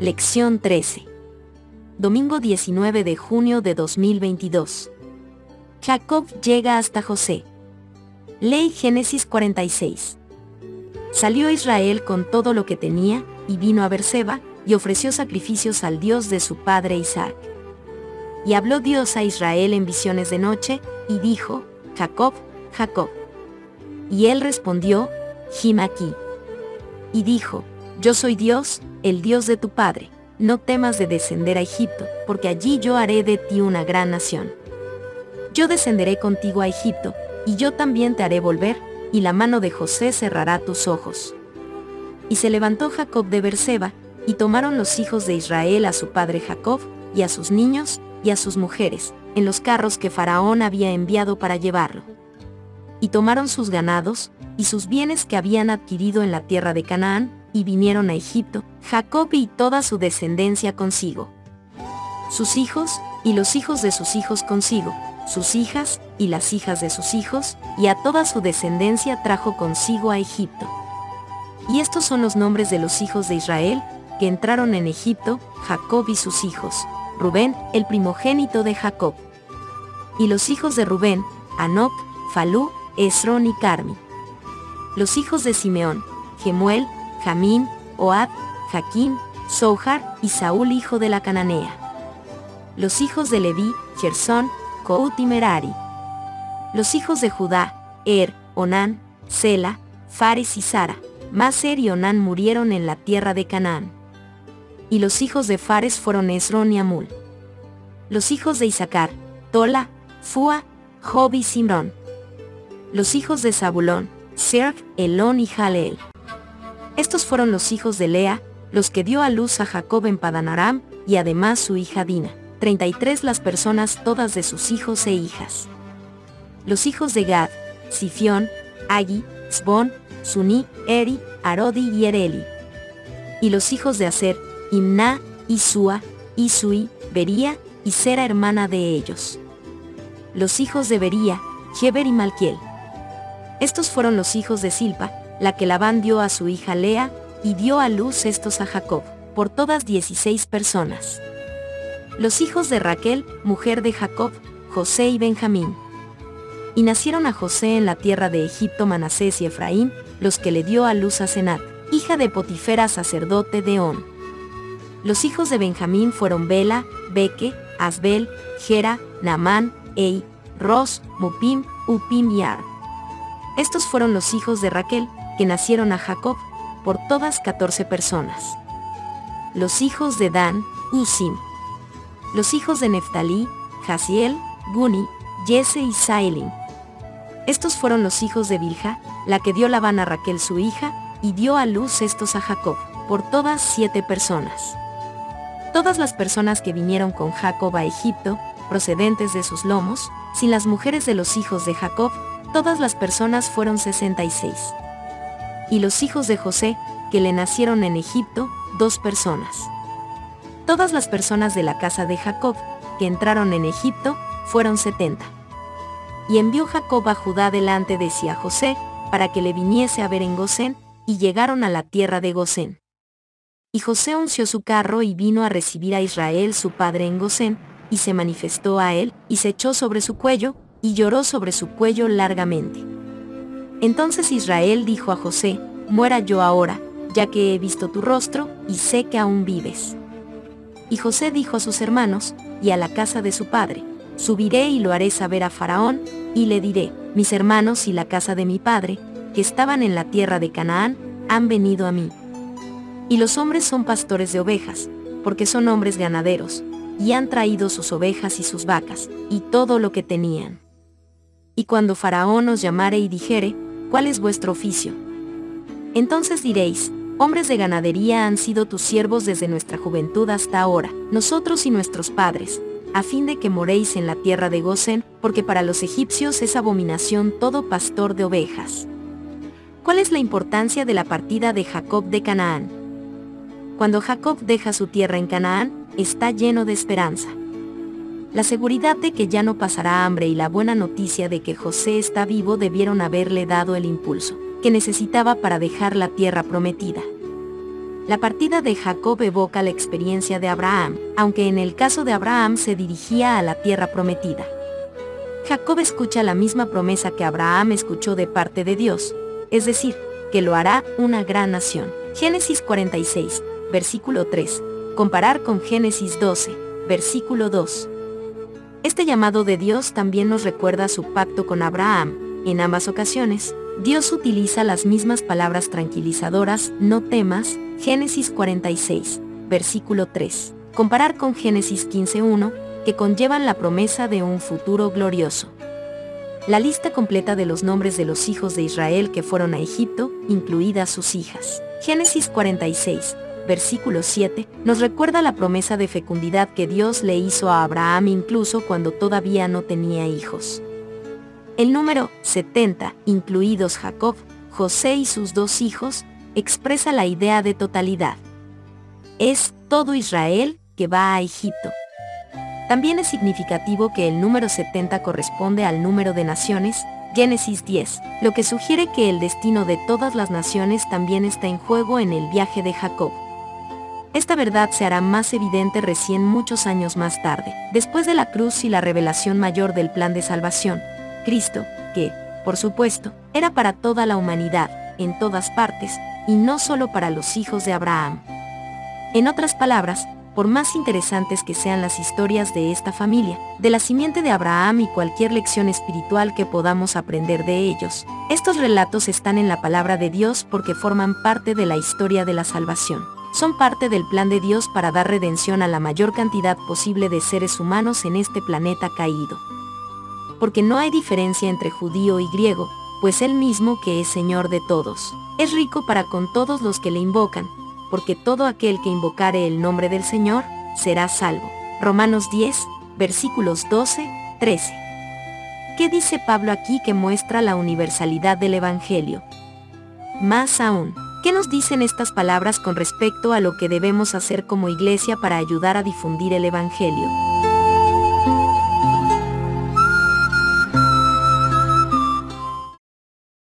Lección 13. Domingo 19 de junio de 2022. Jacob llega hasta José. Ley Génesis 46. Salió Israel con todo lo que tenía, y vino a Berseba, y ofreció sacrificios al Dios de su padre Isaac. Y habló Dios a Israel en visiones de noche, y dijo, Jacob, Jacob. Y él respondió, Jim aquí. Y dijo, Yo soy Dios, el Dios de tu padre, no temas de descender a Egipto, porque allí yo haré de ti una gran nación. Yo descenderé contigo a Egipto, y yo también te haré volver, y la mano de José cerrará tus ojos. Y se levantó Jacob de Berseba, y tomaron los hijos de Israel a su padre Jacob, y a sus niños, y a sus mujeres, en los carros que Faraón había enviado para llevarlo. Y tomaron sus ganados, y sus bienes que habían adquirido en la tierra de Canaán, y vinieron a Egipto, Jacob y toda su descendencia consigo. Sus hijos, y los hijos de sus hijos consigo, sus hijas, y las hijas de sus hijos, y a toda su descendencia trajo consigo a Egipto. Y estos son los nombres de los hijos de Israel, que entraron en Egipto, Jacob y sus hijos, Rubén, el primogénito de Jacob. Y los hijos de Rubén, Anoc, Falú, Esrón y Carmi. Los hijos de Simeón, Gemuel, Jamín, Oad, Jaquín, Sohar y Saúl hijo de la Cananea. Los hijos de Leví, Gersón, Cout y Merari. Los hijos de Judá, Er, Onán, Sela, Fares y Sara. Maser y Onán murieron en la tierra de Canaán. Y los hijos de Fares fueron Esrón y Amul. Los hijos de Isaacar, Tola, Fua, Job y Simrón. Los hijos de Zabulón, Serg, Elón y Jaleel. Estos fueron los hijos de Lea, los que dio a luz a Jacob en Padanaram, y además su hija Dina. 33 las personas todas de sus hijos e hijas. Los hijos de Gad, Sifión, Agi, Sbon, Suní, Eri, Arodi y Ereli. Y los hijos de Aser, Imna, Isua, Isui, Bería, y Sera hermana de ellos. Los hijos de Bería, Heber y Malquiel. Estos fueron los hijos de Silpa, la que Labán dio a su hija Lea, y dio a luz estos a Jacob, por todas 16 personas. Los hijos de Raquel, mujer de Jacob, José y Benjamín. Y nacieron a José en la tierra de Egipto Manasés y Efraín, los que le dio a luz a Senat, hija de Potifera sacerdote de On. Los hijos de Benjamín fueron Bela, Beque, Asbel, Gera, Naamán, Ei, Ros, Mupim, Upim y Ar. Estos fueron los hijos de Raquel, que nacieron a Jacob, por todas 14 personas. Los hijos de Dan, Usim. Los hijos de Neftalí, Jaziel, Guni, Jesse y Sailin. Estos fueron los hijos de Bilha, la que dio Labán a Raquel su hija, y dio a luz estos a Jacob, por todas siete personas. Todas las personas que vinieron con Jacob a Egipto, procedentes de sus lomos, sin las mujeres de los hijos de Jacob, todas las personas fueron 66 y los hijos de José, que le nacieron en Egipto, dos personas. Todas las personas de la casa de Jacob, que entraron en Egipto, fueron setenta. Y envió Jacob a Judá delante de sí a José, para que le viniese a ver en Gosén, y llegaron a la tierra de Gosén. Y José unció su carro y vino a recibir a Israel su padre en Gosén, y se manifestó a él, y se echó sobre su cuello, y lloró sobre su cuello largamente. Entonces Israel dijo a José, muera yo ahora, ya que he visto tu rostro, y sé que aún vives. Y José dijo a sus hermanos, y a la casa de su padre, subiré y lo haré saber a Faraón, y le diré, mis hermanos y la casa de mi padre, que estaban en la tierra de Canaán, han venido a mí. Y los hombres son pastores de ovejas, porque son hombres ganaderos, y han traído sus ovejas y sus vacas, y todo lo que tenían. Y cuando Faraón os llamare y dijere, ¿cuál es vuestro oficio? Entonces diréis, hombres de ganadería han sido tus siervos desde nuestra juventud hasta ahora, nosotros y nuestros padres, a fin de que moréis en la tierra de Gosen, porque para los egipcios es abominación todo pastor de ovejas. ¿Cuál es la importancia de la partida de Jacob de Canaán? Cuando Jacob deja su tierra en Canaán, está lleno de esperanza. La seguridad de que ya no pasará hambre y la buena noticia de que José está vivo debieron haberle dado el impulso que necesitaba para dejar la tierra prometida. La partida de Jacob evoca la experiencia de Abraham, aunque en el caso de Abraham se dirigía a la tierra prometida. Jacob escucha la misma promesa que Abraham escuchó de parte de Dios, es decir, que lo hará una gran nación. Génesis 46, versículo 3. Comparar con Génesis 12, versículo 2. Este llamado de Dios también nos recuerda su pacto con Abraham. En ambas ocasiones, Dios utiliza las mismas palabras tranquilizadoras, no temas, Génesis 46, versículo 3. Comparar con Génesis 15.1, que conllevan la promesa de un futuro glorioso. La lista completa de los nombres de los hijos de Israel que fueron a Egipto, incluidas sus hijas. Génesis 46, versículo 7, nos recuerda la promesa de fecundidad que Dios le hizo a Abraham incluso cuando todavía no tenía hijos. El número 70, incluidos Jacob, José y sus dos hijos, expresa la idea de totalidad. Es todo Israel que va a Egipto. También es significativo que el número 70 corresponde al número de naciones, Génesis 10, lo que sugiere que el destino de todas las naciones también está en juego en el viaje de Jacob. Esta verdad se hará más evidente recién muchos años más tarde, después de la cruz y la revelación mayor del plan de salvación, Cristo, que, por supuesto, era para toda la humanidad, en todas partes, y no solo para los hijos de Abraham. En otras palabras, por más interesantes que sean las historias de esta familia, de la simiente de Abraham y cualquier lección espiritual que podamos aprender de ellos, estos relatos están en la palabra de Dios porque forman parte de la historia de la salvación. Son parte del plan de Dios para dar redención a la mayor cantidad posible de seres humanos en este planeta caído. Porque no hay diferencia entre judío y griego, pues Él mismo que es Señor de todos, es rico para con todos los que le invocan, porque todo aquel que invocare el nombre del Señor, será salvo. Romanos 10, versículos 12, 13. ¿Qué dice Pablo aquí que muestra la universalidad del Evangelio? Más aún, ¿qué nos dicen estas palabras con respecto a lo que debemos hacer como iglesia para ayudar a difundir el Evangelio?